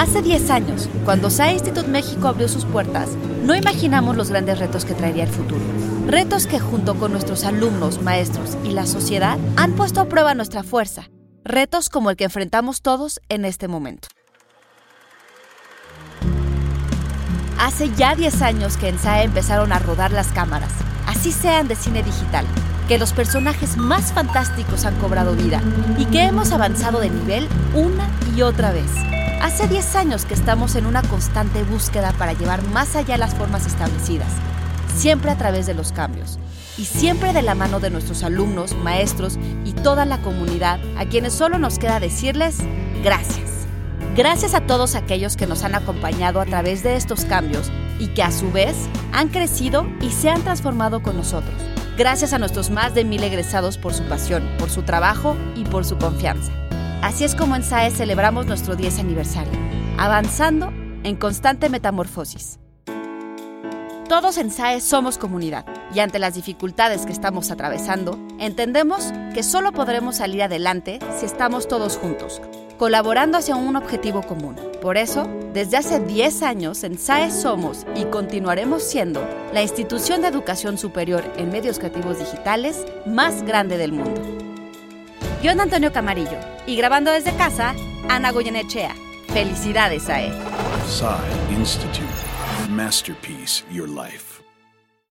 Hace 10 años, cuando SAE Institute México abrió sus puertas, no imaginamos los grandes retos que traería el futuro. Retos que junto con nuestros alumnos, maestros y la sociedad han puesto a prueba nuestra fuerza. Retos como el que enfrentamos todos en este momento. Hace ya 10 años que en SAE empezaron a rodar las cámaras, así sean de cine digital, que los personajes más fantásticos han cobrado vida y que hemos avanzado de nivel una y otra vez. Hace 10 años que estamos en una constante búsqueda para llevar más allá las formas establecidas, siempre a través de los cambios y siempre de la mano de nuestros alumnos, maestros y toda la comunidad, a quienes solo nos queda decirles gracias. Gracias a todos aquellos que nos han acompañado a través de estos cambios y que a su vez han crecido y se han transformado con nosotros. Gracias a nuestros más de mil egresados por su pasión, por su trabajo y por su confianza. Así es como en SAE celebramos nuestro 10 aniversario, avanzando en constante metamorfosis. Todos en SAE somos comunidad y ante las dificultades que estamos atravesando, entendemos que solo podremos salir adelante si estamos todos juntos, colaborando hacia un objetivo común. Por eso, desde hace 10 años en SAE somos y continuaremos siendo la institución de educación superior en medios creativos digitales más grande del mundo. Yo Antonio Camarillo y grabando desde casa, Ana Goyenechea. Felicidades. SAE Institute. Masterpiece Your Life.